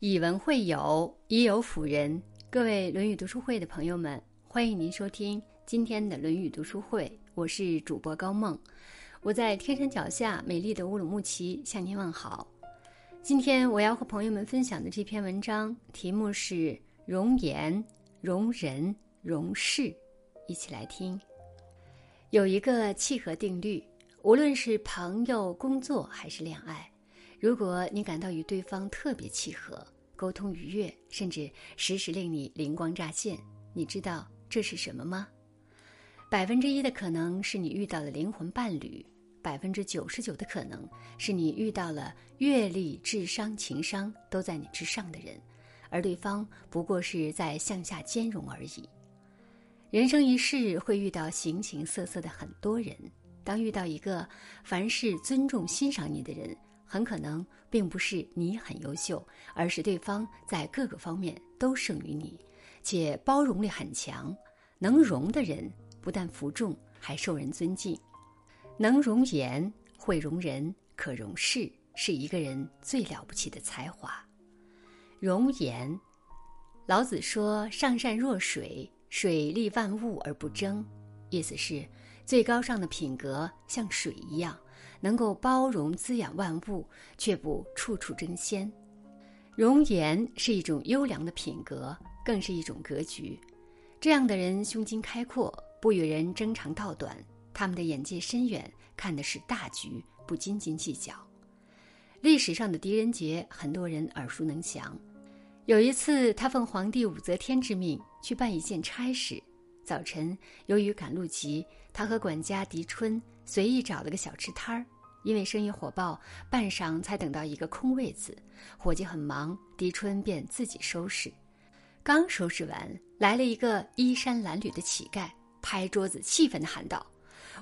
以文会友，以友辅仁。各位《论语》读书会的朋友们，欢迎您收听今天的《论语》读书会。我是主播高梦，我在天山脚下美丽的乌鲁木齐向您问好。今天我要和朋友们分享的这篇文章题目是“容颜、容人、容事”，一起来听。有一个契合定律，无论是朋友、工作还是恋爱。如果你感到与对方特别契合，沟通愉悦，甚至时时令你灵光乍现，你知道这是什么吗？百分之一的可能是你遇到了灵魂伴侣，百分之九十九的可能是你遇到了阅历、智商、情商都在你之上的人，而对方不过是在向下兼容而已。人生一世会遇到形形色色的很多人，当遇到一个凡事尊重、欣赏你的人。很可能并不是你很优秀，而是对方在各个方面都胜于你，且包容力很强。能容的人不但服众，还受人尊敬。能容言，会容人，可容事，是一个人最了不起的才华。容颜，老子说：“上善若水，水利万物而不争。”意思是，最高尚的品格像水一样。能够包容滋养万物，却不处处争先。容颜是一种优良的品格，更是一种格局。这样的人胸襟开阔，不与人争长道短。他们的眼界深远，看的是大局，不斤斤计较。历史上的狄仁杰，很多人耳熟能详。有一次，他奉皇帝武则天之命去办一件差事。早晨，由于赶路急，他和管家狄春随意找了个小吃摊儿。因为生意火爆，半晌才等到一个空位子。伙计很忙，狄春便自己收拾。刚收拾完，来了一个衣衫褴褛的乞丐，拍桌子，气愤地喊道：“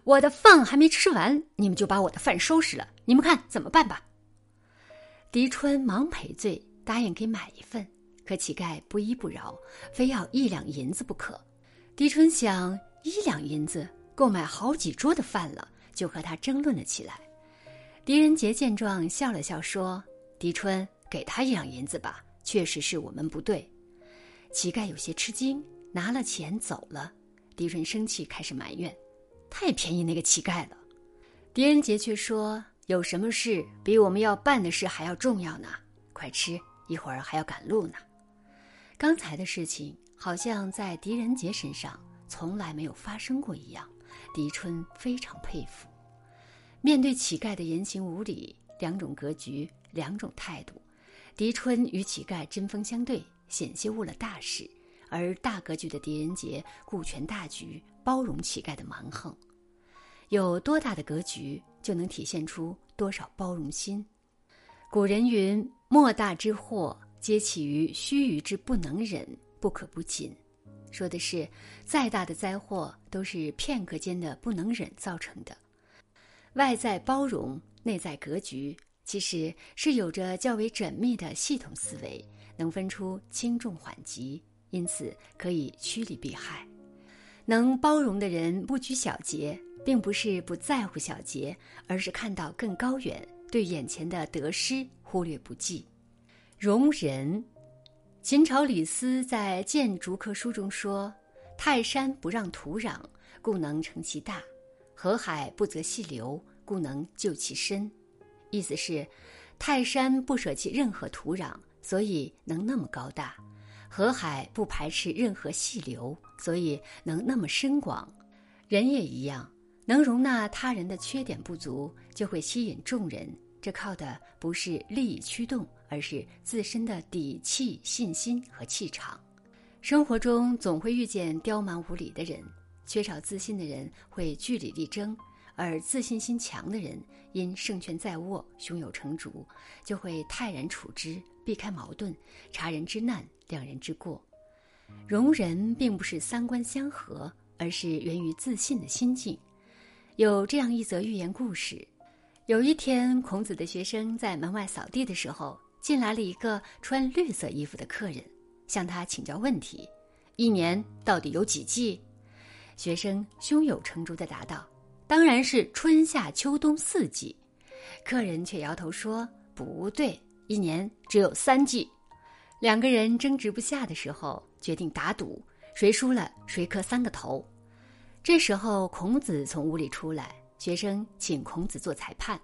我的饭还没吃完，你们就把我的饭收拾了！你们看怎么办吧？”狄春忙赔罪，答应给买一份。可乞丐不依不饶，非要一两银子不可。狄春想，一两银子够买好几桌的饭了，就和他争论了起来。狄仁杰见状，笑了笑说：“狄春，给他一两银子吧，确实是我们不对。”乞丐有些吃惊，拿了钱走了。狄春生气，开始埋怨：“太便宜那个乞丐了。”狄仁杰却说：“有什么事比我们要办的事还要重要呢？快吃，一会儿还要赶路呢。”刚才的事情。好像在狄仁杰身上从来没有发生过一样，狄春非常佩服。面对乞丐的言行无礼，两种格局，两种态度，狄春与乞丐针锋相对，险些误了大事；而大格局的狄仁杰顾全大局，包容乞丐的蛮横。有多大的格局，就能体现出多少包容心。古人云：“莫大之祸，皆起于须臾之不能忍。”不可不谨，说的是，再大的灾祸都是片刻间的不能忍造成的。外在包容，内在格局，其实是有着较为缜密的系统思维，能分出轻重缓急，因此可以趋利避害。能包容的人不拘小节，并不是不在乎小节，而是看到更高远，对眼前的得失忽略不计。容人。秦朝李斯在《谏逐客书》中说：“泰山不让土壤，故能成其大；河海不择细流，故能就其深。”意思是，泰山不舍弃任何土壤，所以能那么高大；河海不排斥任何细流，所以能那么深广。人也一样，能容纳他人的缺点不足，就会吸引众人。这靠的不是利益驱动。而是自身的底气、信心和气场。生活中总会遇见刁蛮无理的人，缺少自信的人会据理力争，而自信心强的人因胜券在握、胸有成竹，就会泰然处之，避开矛盾，察人之难，谅人之过。容人并不是三观相合，而是源于自信的心境。有这样一则寓言故事：有一天，孔子的学生在门外扫地的时候。进来了一个穿绿色衣服的客人，向他请教问题：“一年到底有几季？”学生胸有成竹地答道：“当然是春夏秋冬四季。”客人却摇头说：“不对，一年只有三季。”两个人争执不下的时候，决定打赌，谁输了谁磕三个头。这时候，孔子从屋里出来，学生请孔子做裁判。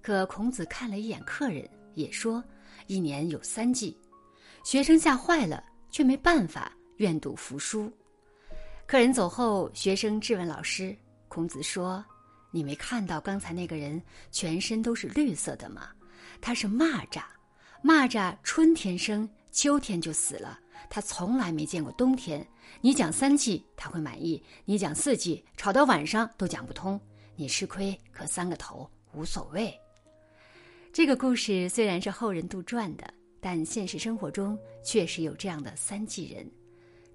可孔子看了一眼客人，也说：“一年有三季。”学生吓坏了，却没办法，愿赌服输。客人走后，学生质问老师：“孔子说，你没看到刚才那个人全身都是绿色的吗？他是蚂蚱，蚂蚱春天生。”秋天就死了，他从来没见过冬天。你讲三季他会满意，你讲四季吵到晚上都讲不通。你吃亏磕三个头无所谓。这个故事虽然是后人杜撰的，但现实生活中确实有这样的三季人：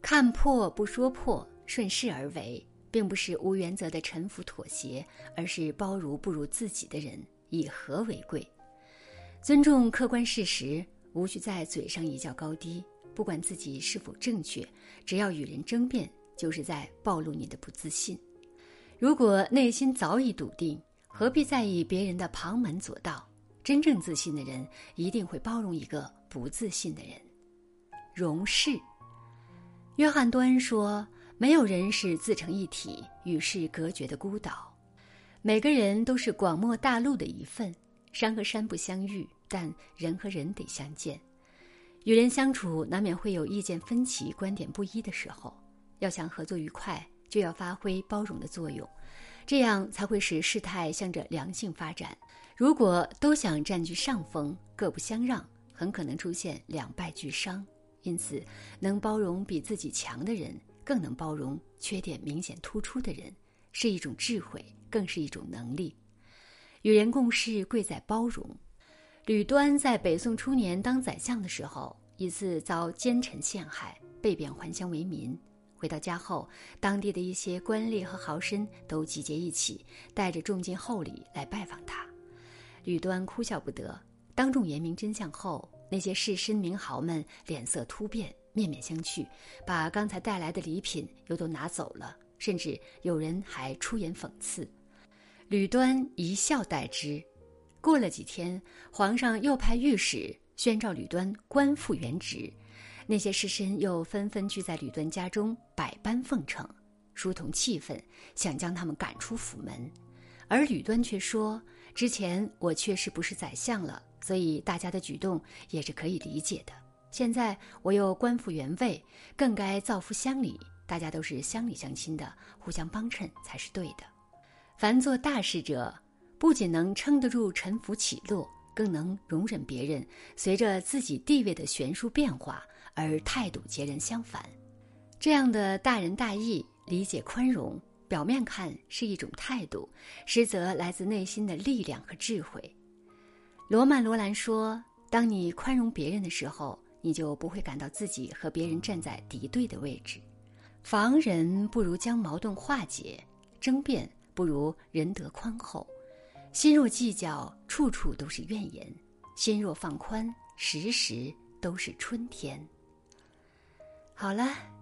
看破不说破，顺势而为，并不是无原则的臣服妥协，而是包容不如自己的人，以和为贵，尊重客观事实。无需在嘴上一较高低，不管自己是否正确，只要与人争辩，就是在暴露你的不自信。如果内心早已笃定，何必在意别人的旁门左道？真正自信的人一定会包容一个不自信的人。容事。约翰·多恩说：“没有人是自成一体、与世隔绝的孤岛，每个人都是广漠大陆的一份。山和山不相遇。”但人和人得相见，与人相处难免会有意见分歧、观点不一的时候。要想合作愉快，就要发挥包容的作用，这样才会使事态向着良性发展。如果都想占据上风，各不相让，很可能出现两败俱伤。因此，能包容比自己强的人，更能包容缺点明显突出的人，是一种智慧，更是一种能力。与人共事，贵在包容。吕端在北宋初年当宰相的时候，一次遭奸臣陷害，被贬还乡为民。回到家后，当地的一些官吏和豪绅都集结一起，带着重金厚礼来拜访他。吕端哭笑不得，当众言明真相后，那些士绅名豪们脸色突变，面面相觑，把刚才带来的礼品又都拿走了，甚至有人还出言讽刺。吕端一笑代之。过了几天，皇上又派御史宣召吕端官复原职，那些士绅又纷纷聚在吕端家中，百般奉承，书同气愤，想将他们赶出府门。而吕端却说：“之前我确实不是宰相了，所以大家的举动也是可以理解的。现在我又官复原位，更该造福乡里，大家都是乡里乡亲的，互相帮衬才是对的。凡做大事者。”不仅能撑得住沉浮起落，更能容忍别人随着自己地位的悬殊变化而态度截然相反。这样的大仁大义、理解宽容，表面看是一种态度，实则来自内心的力量和智慧。罗曼·罗兰说：“当你宽容别人的时候，你就不会感到自己和别人站在敌对的位置。防人不如将矛盾化解，争辩不如仁德宽厚。”心若计较，处处都是怨言；心若放宽，时时都是春天。好了，